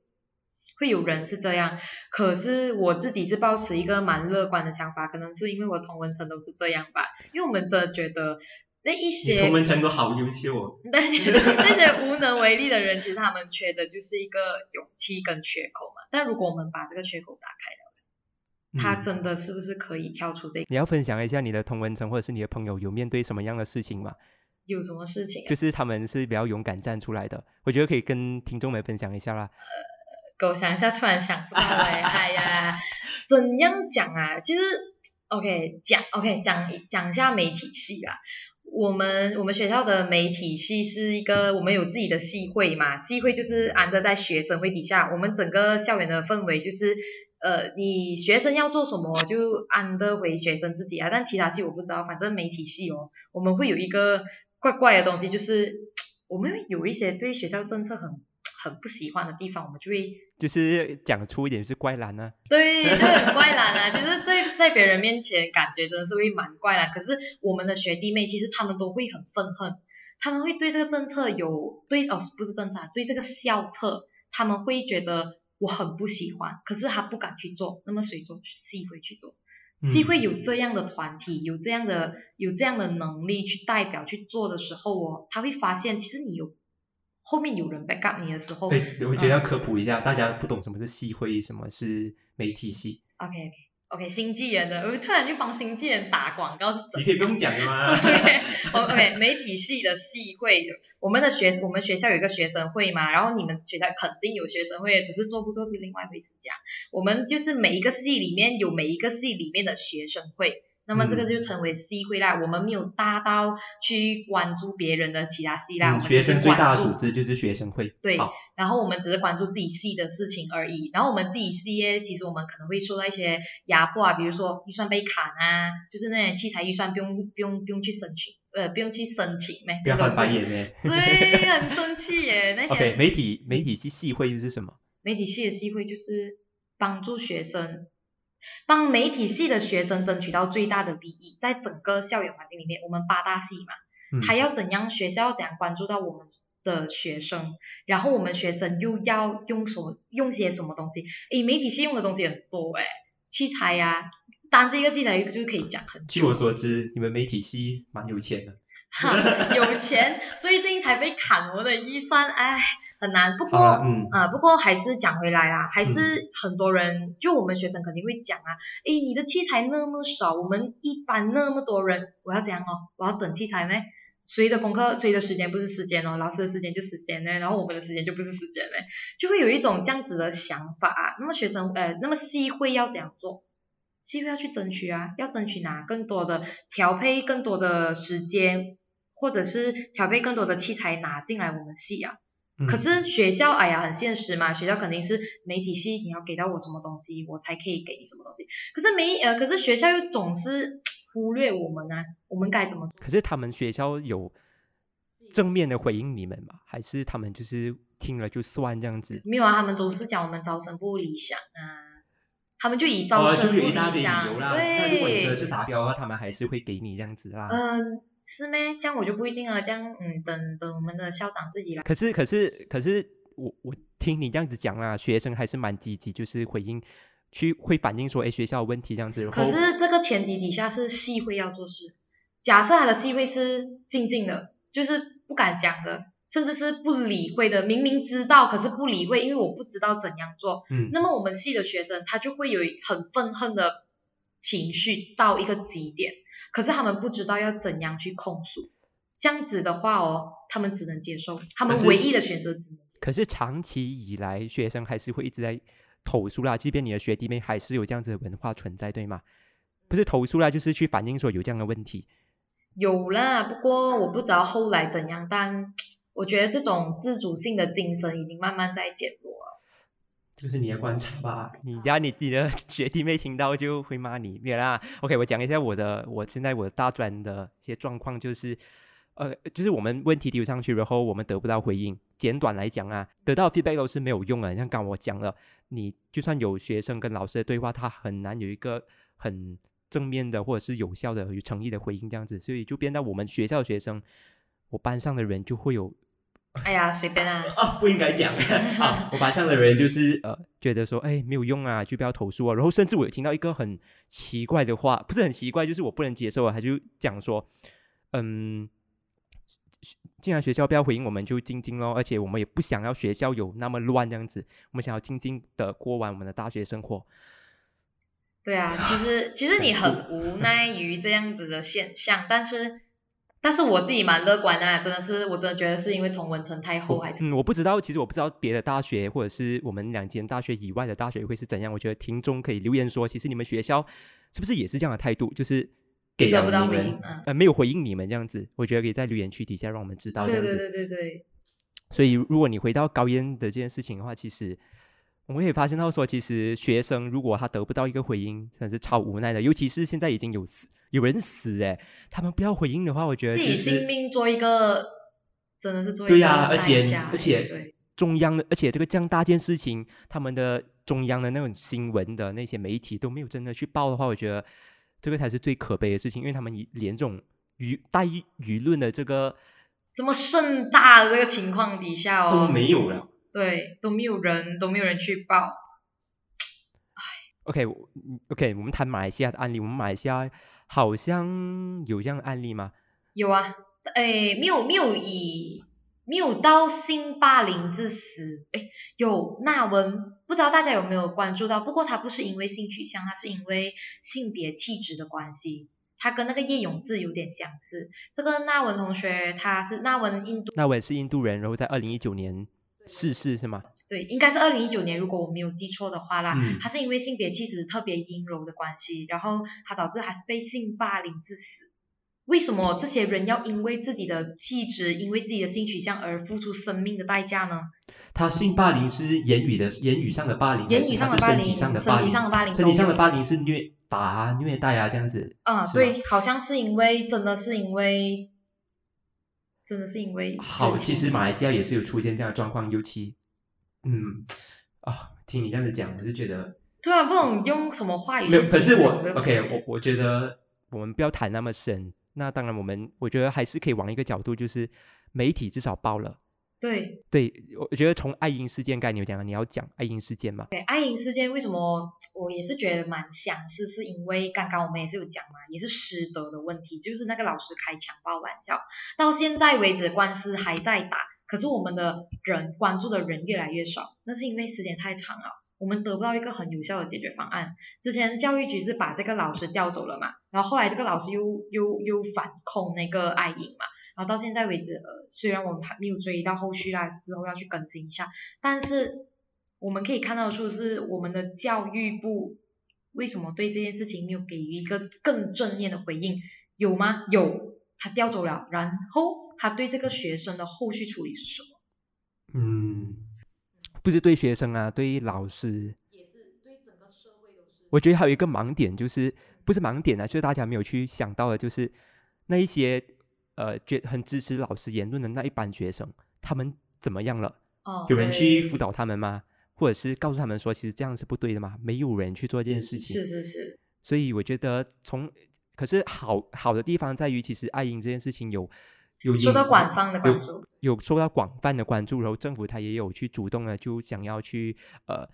[SPEAKER 1] 会有人是这样，可是我自己是抱持一个蛮乐观的想法，可能是因为我同文层都是这样吧，因为我们真的觉得那一些
[SPEAKER 2] 同文层都好优秀哦，
[SPEAKER 1] 但是那些无能为力的人，其实他们缺的就是一个勇气跟缺口嘛。但如果我们把这个缺口打开了，他真的是不是可以跳出这？
[SPEAKER 2] 你要分享一下你的同文层或者是你的朋友有面对什么样的事情吗？
[SPEAKER 1] 有什么事情？
[SPEAKER 2] 就是他们是比较勇敢站出来的，我觉得可以跟听众们分享一下啦。
[SPEAKER 1] 给我想一下，突然想不到哎，哎呀，怎样讲啊？其实，OK，讲 OK，讲讲一下媒体系啊。我们我们学校的媒体系是一个，我们有自己的系会嘛，系会就是安着在学生会底下。我们整个校园的氛围就是，呃，你学生要做什么就安得回学生自己啊。但其他系我不知道，反正媒体系哦，我们会有一个怪怪的东西，就是我们有一些对学校政策很。很不喜欢的地方，我们就会
[SPEAKER 2] 就是讲出一点是怪懒啊，
[SPEAKER 1] 对，就很怪懒啊。其实，在在别人面前，感觉真的是会蛮怪懒。可是我们的学弟妹，其实他们都会很愤恨，他们会对这个政策有对哦，不是政策，对这个校策，他们会觉得我很不喜欢，可是他不敢去做。那么谁做？系会去做，系会有这样的团体，有这样的有这样的能力去代表去做的时候哦，他会发现其实你有。后面有人 back up 你的时候，
[SPEAKER 2] 对，我觉得要科普一下，大家不懂什么是系会，什么是媒体系。
[SPEAKER 1] OK OK，新纪元的，我突然就帮新纪元打广告是怎
[SPEAKER 2] 你可以不用讲的吗？
[SPEAKER 1] OK，媒体系的系会，我们的学我们学校有一个学生会嘛，然后你们学校肯定有学生会，只是做不做是另外一回事。讲，我们就是每一个系里面有每一个系里面的学生会，那么这个就成为系会啦。我们没有大到去关注别人的其他系啦，我
[SPEAKER 2] 嗯
[SPEAKER 1] 们
[SPEAKER 2] 学生最大的组织就是学生会。
[SPEAKER 1] 对，然后我们只是关注自己系的事情而已。然后我们自己系业，其实我们可能会受到一些压迫啊，比如说预算被砍啊，就是那些器材预算不用不用不用去申请，呃，不用去申请没，
[SPEAKER 2] 不要翻白眼呢。
[SPEAKER 1] 对，很生气耶。那些
[SPEAKER 2] OK，媒体媒体系系会是什么？
[SPEAKER 1] 媒体系的系会就是帮助学生，帮媒体系的学生争取到最大的利益，在整个校园环境里面，我们八大系嘛，
[SPEAKER 2] 嗯，
[SPEAKER 1] 还要怎样学校要怎样关注到我们的学生，然后我们学生又要用什么用些什么东西？诶，媒体系用的东西很多诶，器材呀、单是一个器材就可以讲很久。
[SPEAKER 2] 据我所知，你们媒体系蛮有钱的。
[SPEAKER 1] 哈，有钱，最近才被砍我的预算，哎，很难。不过，啊，不过还是讲回来啦，还是很多人，就我们学生肯定会讲啊，诶，你的器材那么少，我们一班那么多人，我要怎样哦？我要等器材咩？谁的功课，谁的时间不是时间哦？老师的时间就时间呢，然后我们的时间就不是时间呢，就会有一种这样子的想法啊。那么学生，呃，那么系会要怎样做？系会要去争取啊，要争取拿更多的调配，更多的时间，或者是调配更多的器材拿进来我们系啊。
[SPEAKER 2] 嗯
[SPEAKER 1] 可是学校，哎呀，很现实嘛，学校肯定是媒体系，你要给到我什么东西，我才可以给你什么东西。可是没，呃，可是学校又总是忽略我们啊，我们该怎么做？
[SPEAKER 2] 可是他们学校有正面的回应你们吗？还是他们就是听了就算这样子？
[SPEAKER 1] 没有啊，他们总是讲我们招生不理想啊，他们就以招生不理想，
[SPEAKER 2] 由啦。那如果你的是
[SPEAKER 1] 对，
[SPEAKER 2] 达标的话，他们还是会给你这样子啦。
[SPEAKER 1] 嗯、是咩？这样我就不一定了，这样，嗯，等等我们的校长自己来。
[SPEAKER 2] 可是，可是，可是，我我听你这样子讲啦，学生还是蛮积极，就是回应，去会反映说，哎，学校有问题这样子。然后
[SPEAKER 1] 可是这个前提底下是系会要做事。假设他的系会是静静的，就是不敢讲的，甚至是不理会的，明明知道可是不理会，因为我不知道怎样做。
[SPEAKER 2] 嗯，
[SPEAKER 1] 那么我们系的学生他就会有很愤恨的情绪到一个极点，可是他们不知道要怎样去控诉。这样子的话哦，他们只能接受，他们唯一的选择只能。
[SPEAKER 2] 可是长期以来，学生还是会一直在投诉啦，即便你的学弟妹还是有这样子的文化存在，对吗？不是投诉啦，就是去反映说有这样的问题。
[SPEAKER 1] 有啦，不过我不知道后来怎样，但我觉得这种自主性的精神已经慢慢在减弱了。
[SPEAKER 2] 这个是你的观察吧？你等下你你的学弟妹听到就会骂你，没有啦。OK，我讲一下我的，我现在我的大专的一些状况就是，呃，就是我们问题丢上去，然后我们得不到回应。简短来讲啊，得到 feedback 都是没有用的。像刚我讲了，你就算有学生跟老师的对话，他很难有一个很正面的或者是有效的、有诚意的回应这样子，所以就变到我们学校学生，我班上的人就会有
[SPEAKER 1] 哎呀，随便啊。
[SPEAKER 2] 啊，不应该讲啊！我班上的人就是呃，觉得说，哎，没有用啊，就不要投诉啊。然后甚至我有听到一个很奇怪的话，不是很奇怪，就是我不能接受啊。他就讲说，嗯，既然学校不要回应，我们就静静咯。而且我们也不想要学校有那么乱这样子，我们想要静静的过完我们的大学生活。
[SPEAKER 1] 对啊，其实其实你很无奈于这样子的现象，但 是但是我自己蛮乐观的啊，真的是我真的觉得是因为同文层太厚还是
[SPEAKER 2] 嗯，我不知道，其实我不知道别的大学或者是我们两间大学以外的大学会是怎样。我觉得听众可以留言说，其实你们学校是不是也是这样的态度，就是给
[SPEAKER 1] 不到回应，嗯，
[SPEAKER 2] 呃没有回应你们这样子？我觉得可以在留言区底下让我们知道这样子。
[SPEAKER 1] 对对对对对，
[SPEAKER 2] 所以如果你回到高烟的这件事情的话，其实我们可以发现到说，其实学生如果他得不到一个回应，真的是超无奈的。尤其是现在已经有死有人死哎，他们不要回应的话，我觉得
[SPEAKER 1] 自己性命做一个，真的是做一个
[SPEAKER 2] 对呀、而且而且中央的，而且这个这样大件事情，他们的中央的那种新闻的那些媒体都没有真的去报的话，我觉得这个才是最可悲的事情，因为他们以连这种舆带舆论的这个
[SPEAKER 1] 这么盛大的这个情况底下哦，
[SPEAKER 2] 都没有了。
[SPEAKER 1] 对，都没有人都没有人去报
[SPEAKER 2] ，OK，我嗯 OK，我们谈马来西亚的案例，我们马来西亚好像有这样的案例吗？
[SPEAKER 1] 有啊，诶，没有没有以没有到性霸凌致死，诶，有纳文不知道大家有没有关注到？不过他不是因为性取向，他是因为性别气质的关系。他跟那个叶永志有点相似。这个纳文同学，他是纳文印度，
[SPEAKER 2] 纳文是印度人，然后在二零一九年逝世是吗？
[SPEAKER 1] 对，应该是二零一九年，如果我没有记错的话啦。
[SPEAKER 2] 嗯
[SPEAKER 1] 他是因为性别气质特别阴柔的关系，然后他导致还是被性霸凌致死。为什么这些人要因为自己的气质，因为自己的性取向而付出生命的代价呢？
[SPEAKER 2] 他性霸凌是言语的言语上的霸凌，
[SPEAKER 1] 言语上的霸凌，
[SPEAKER 2] 身体上的霸凌
[SPEAKER 1] 身体？上的霸凌，
[SPEAKER 2] 是虐打啊、虐待啊这样子。
[SPEAKER 1] 嗯，对，好像是因为，真的是因为，真的是因为。
[SPEAKER 2] 好，其实马来西亚也是有出现这样的状况，尤其，嗯，啊，听你这样子讲，我就觉得
[SPEAKER 1] 突然不懂用什么话语
[SPEAKER 2] 没有。可是我，OK，我我觉得我们不要谈那么深。那当然，我们我觉得还是可以往一个角度，就是媒体至少报了。
[SPEAKER 1] 对
[SPEAKER 2] 对，我觉得从爱因事件刚才你有讲了，你要讲爱因事件嘛？
[SPEAKER 1] 对，爱因事件为什么我也是觉得蛮相似，是因为刚刚我们也是有讲嘛，也是师德的问题，就是那个老师开强暴玩笑，到现在为止官司还在打，可是我们的人关注的人越来越少，那是因为时间太长了。我们得不到一个很有效的解决方案。之前教育局是把这个老师调走了嘛，然后后来这个老师又又又反控那个爱因嘛，然后到现在为止，呃，虽然我们还没有追到后续啦，之后要去更新一下，但是我们可以看到的是我们的教育部为什么对这件事情没有给予一个更正面的回应？有吗？有，他调走了，然后他对这个学生的后续处理是什么？
[SPEAKER 2] 嗯，不是对学生啊，对老师，
[SPEAKER 1] 也是对整个社会都是。
[SPEAKER 2] 我觉得还有一个盲点，就是不是盲点啊，就是大家没有去想到的，就是那一些呃，觉很支持老师言论的那一班学生，他们怎么样了？
[SPEAKER 1] 哦，
[SPEAKER 2] 有人去辅导他们吗？或者是告诉他们说，其实这样是不对的吗？没有人去做这件事情。
[SPEAKER 1] 是是是，
[SPEAKER 2] 所以我觉得从，可是好好的地方在于，其实爱英这件事情有有
[SPEAKER 1] 受到广泛的关注。
[SPEAKER 2] 有受到广泛的关注，然后政府他也有去主动的就想要去呃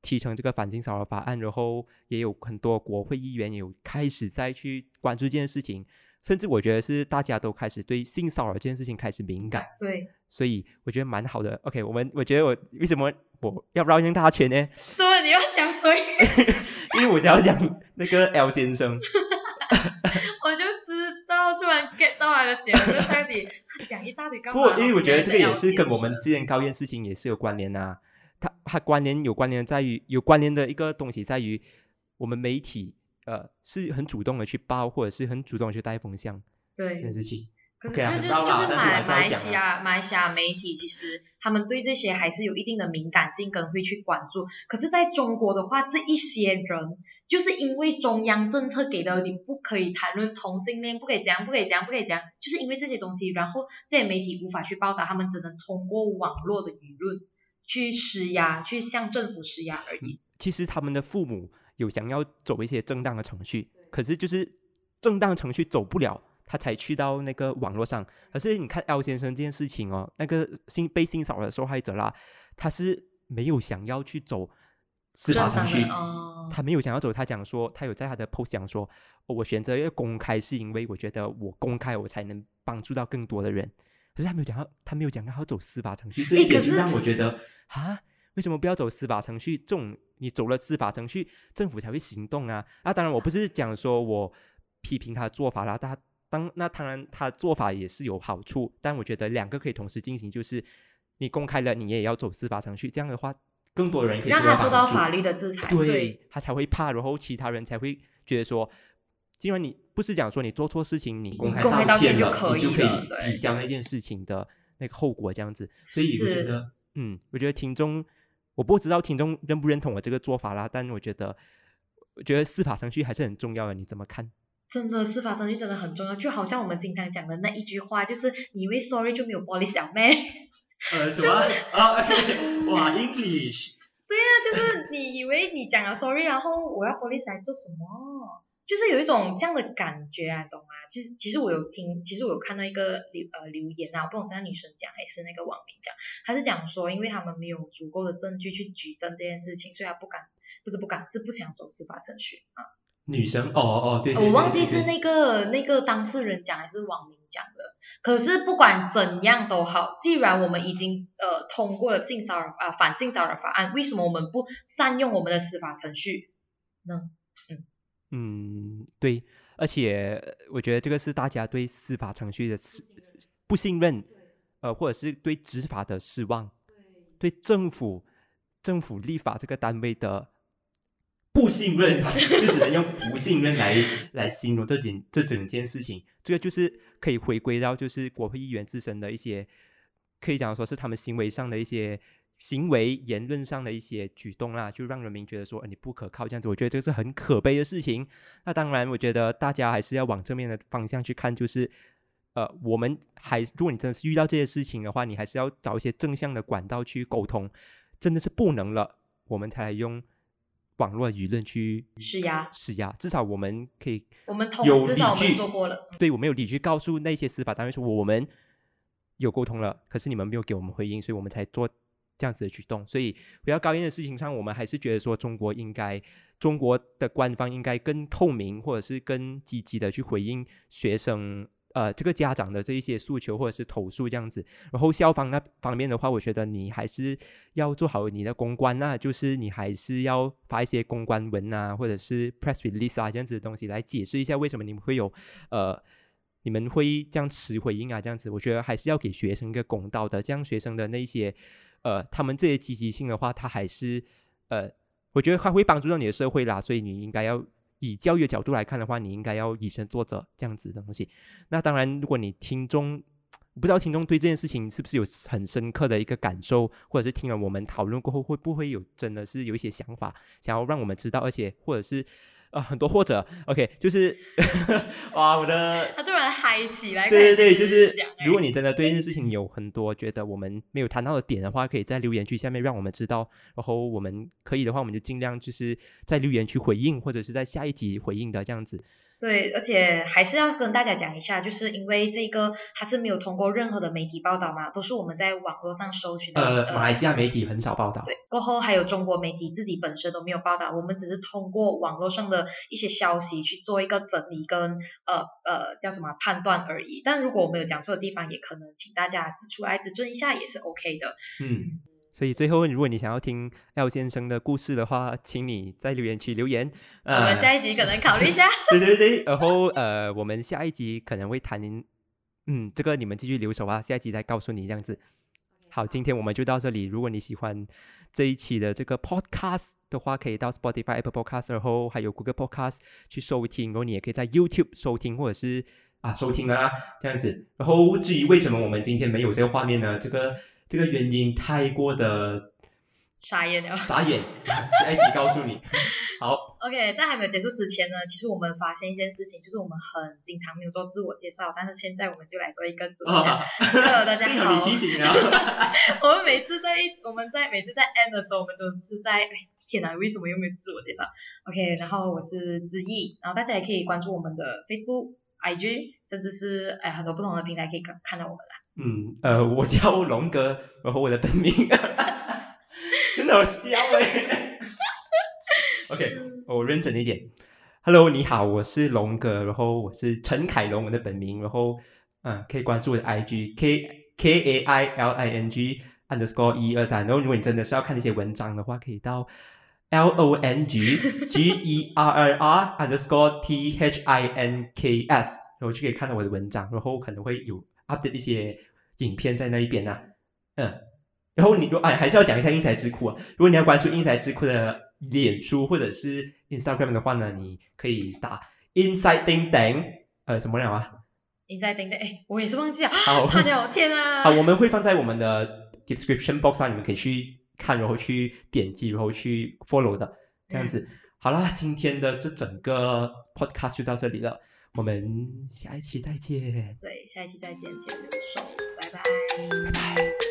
[SPEAKER 2] 提成这个反性骚扰法案，然后也有很多国会议员有开始再去关注这件事情，甚至我觉得是大家都开始对性骚扰这件事情开始敏感，
[SPEAKER 1] 对，
[SPEAKER 2] 所以我觉得蛮好的。OK，我们我觉得我为什么我要绕一大圈呢？
[SPEAKER 1] 所以你要讲谁？
[SPEAKER 2] 因为我想要讲那个 L 先生，
[SPEAKER 1] 我就知道，突然 get 到他的点，就到底他讲一大堆干嘛？
[SPEAKER 2] 不过因为我觉得这个也是跟我们之前高院事情也是有关联啊。它它关联有关联在于有关联的一个东西在于我们媒体呃是很主动的去包或者是很主动的去带风向对这件
[SPEAKER 1] 对。
[SPEAKER 2] 事情。
[SPEAKER 1] 可是
[SPEAKER 2] OK 啊
[SPEAKER 1] 就是
[SPEAKER 2] 啦但是
[SPEAKER 1] 马马来西亚马来西亚媒体其实他们对这些还是有一定的敏感性跟会去关注。可是在中国的话，这一些人就是因为中央政策给的你不可以谈论同性恋，不可以这样，不可以这样，不可以这样，就是因为这些东西，然后这些媒体无法去报道，他们只能通过网络的舆论去施压，去向政府施压而已。
[SPEAKER 2] 其实他们的父母有想要走一些正当的程序，可是就是正当程序走不了，他才去到那个网络上。可是你看 L 先生这件事情哦，那个性被性骚扰的受害者啦，他是没有想要去走司法程序，他没有想要走，他讲说，他有在他的 post 讲说，哦我选择要公开是因为我觉得我公开我才能帮助到更多的人。可是他没有讲到，他没有讲到要走司法程序，这一点就是让我觉得啊，为什么不要走司法程序？这种你走了司法程序，政府才会行动啊。啊，当然我不是讲说我批评他的做法啦，他当那当然他做法也是有好处，但我觉得两个可以同时进行，就是你公开了，你也要走司法程序，这样的话，更多人可以
[SPEAKER 1] 让他受到法律的制裁。
[SPEAKER 2] 对他才会怕，然后其他人才会觉得说，既然你不是讲说你做错事情，你公开
[SPEAKER 1] 道歉就可
[SPEAKER 2] 你就可
[SPEAKER 1] 以
[SPEAKER 2] 抵消那件事情的那个后果，这样子。所以我觉得，嗯，我觉得听众，我不知道听众认不认同我这个做法啦，但我觉得，我觉得司法程序还是很重要的，你怎么看？
[SPEAKER 1] 真的司法程序真的很重要，就好像我们经常讲的那一句话，就是你以为 sorry 就没有玻璃小妹，
[SPEAKER 2] 呃，什么啊？哇，English，
[SPEAKER 1] 就是你以为你讲了 sorry，然后我要 police 来做什么？就是有一种这样的感觉啊，懂吗？其实其实我有听，其实我有看到一个留呃留言啊，我不懂是那女生讲还是那个网民讲，他是讲说，因为他们没有足够的证据去举证这件事情，所以他不敢，不是不敢，是不想走司法程序啊。
[SPEAKER 2] 女生哦哦对，
[SPEAKER 1] 我忘记是那个那个当事人讲还是网民讲的。可是不管怎样都好，既然我们已经呃通过了性骚扰啊反性骚扰法案，为什么我们不善用我们的司法程序呢？
[SPEAKER 2] 嗯嗯，对，而且我觉得这个是大家对司法程序的不信任，呃，或者是对执法的失望，对政府政府立法这个单位的。不信任，就只能用不信任来来形容这件这整件事情。这个就是可以回归到就是国会议员自身的一些，可以讲说是他们行为上的一些行为言论上的一些举动啦，就让人民觉得说你不可靠这样子。我觉得这个是很可悲的事情。那当然，我觉得大家还是要往正面的方向去看，就是呃，我们还如果你真的是遇到这些事情的话，你还是要找一些正向的管道去沟通。真的是不能了，我们才用。网络舆论去
[SPEAKER 1] 施压，
[SPEAKER 2] 施压，至少我们可以，
[SPEAKER 1] 我们
[SPEAKER 2] 有理据
[SPEAKER 1] 做过了，
[SPEAKER 2] 对我们有理据告诉那些司法单位说我们有沟通了，可是你们没有给我们回应，所以我们才做这样子的举动。所以比较高音的事情上，我们还是觉得说中国应该，中国的官方应该更透明，或者是更积极的去回应学生。呃，这个家长的这一些诉求或者是投诉这样子，然后校方那方面的话，我觉得你还是要做好你的公关，那就是你还是要发一些公关文啊，或者是 press release 啊这样子的东西来解释一下为什么你们会有呃，你们会这样迟回应啊这样子，我觉得还是要给学生一个公道的，这样学生的那些呃，他们这些积极性的话，他还是呃，我觉得他会帮助到你的社会啦，所以你应该要。以教育的角度来看的话，你应该要以身作则这样子的东西。那当然，如果你听众不知道听众对这件事情是不是有很深刻的一个感受，或者是听了我们讨论过后会不会有真的是有一些想法，想要让我们知道，而且或者是。啊，很多或者，OK，就是哇，我的
[SPEAKER 1] 他突然嗨起来，
[SPEAKER 2] 对对对，就是如果你真的对这件事情有很多觉得我们没有谈到的点的话，可以在留言区下面让我们知道，然后我们可以的话，我们就尽量就是在留言区回应，或者是在下一集回应的这样子。
[SPEAKER 1] 对，而且还是要跟大家讲一下，就是因为这个它是没有通过任何的媒体报道嘛，都是我们在网络上搜寻的。
[SPEAKER 2] 呃，马来西亚媒体很少报道。
[SPEAKER 1] 对，过后还有中国媒体自己本身都没有报道，我们只是通过网络上的一些消息去做一个整理跟呃呃叫什么判断而已。但如果我们有讲错的地方，也可能请大家指出来指正一下，也是 OK 的。
[SPEAKER 2] 嗯。所以最后，如果你想要听 L 先生的故事的话，请你在留言区留言。
[SPEAKER 1] 我们下一集可能考虑一下。
[SPEAKER 2] 对对对，然后呃，我们下一集可能会谈，嗯，这个你们继续留守啊，下一集再告诉你这样子。好，今天我们就到这里。如果你喜欢这一期的这个 Podcast 的话，可以到 Spotify、Apple Podcast，然后还有 Google Podcast 去收听。然后你也可以在 YouTube 收听，或者是啊收听啊这样子。然后至于为什么我们今天没有这个画面呢？这个。这个原因太过的
[SPEAKER 1] 傻眼了，
[SPEAKER 2] 傻眼，下一集告诉你。好
[SPEAKER 1] ，OK，在还没有结束之前呢，其实我们发现一件事情，就是我们很经常没有做自我介绍，但是现在我们就来做一个自我介绍。Hello，大家好。
[SPEAKER 2] 你提醒啊。
[SPEAKER 1] 我们每次在我们在每次在 end 的时候，我们都是在天哪，为什么又没有自我介绍？OK，然后我是志毅，然后大家也可以关注我们的 Facebook、IG，甚至是哎很多不同的平台可以看看到我们啦。
[SPEAKER 2] 嗯，呃，我叫龙哥，然后我的本名，真的好笑哎。OK，我认真一点。Hello，你好，我是龙哥，然后我是陈凯龙，我的本名，然后嗯，可以关注我的 IG K K A I L I N G underscore 一二三。然后如果你真的是要看那些文章的话，可以到 L O N G G E R R R underscore T H I N K S，然后就可以看到我的文章，然后可能会有。Update 一些影片在那一边呐，嗯，然后你如哎还是要讲一下英才智库啊。如果你要关注英才智库的脸书或者是 Instagram 的话呢，你可以打 Inside Ding Dang，呃，什么了啊
[SPEAKER 1] ？Inside Ding Dang，哎，我也是忘记了，
[SPEAKER 2] 好，
[SPEAKER 1] 差点，天啊！
[SPEAKER 2] 好，我们会放在我们的 description box 上，你们可以去看，然后去点击，然后去 follow 的，这样子。好啦，今天的这整个 podcast 就到这里了。我们下一期再见。
[SPEAKER 1] 对下一期再见请留手拜拜。拜拜。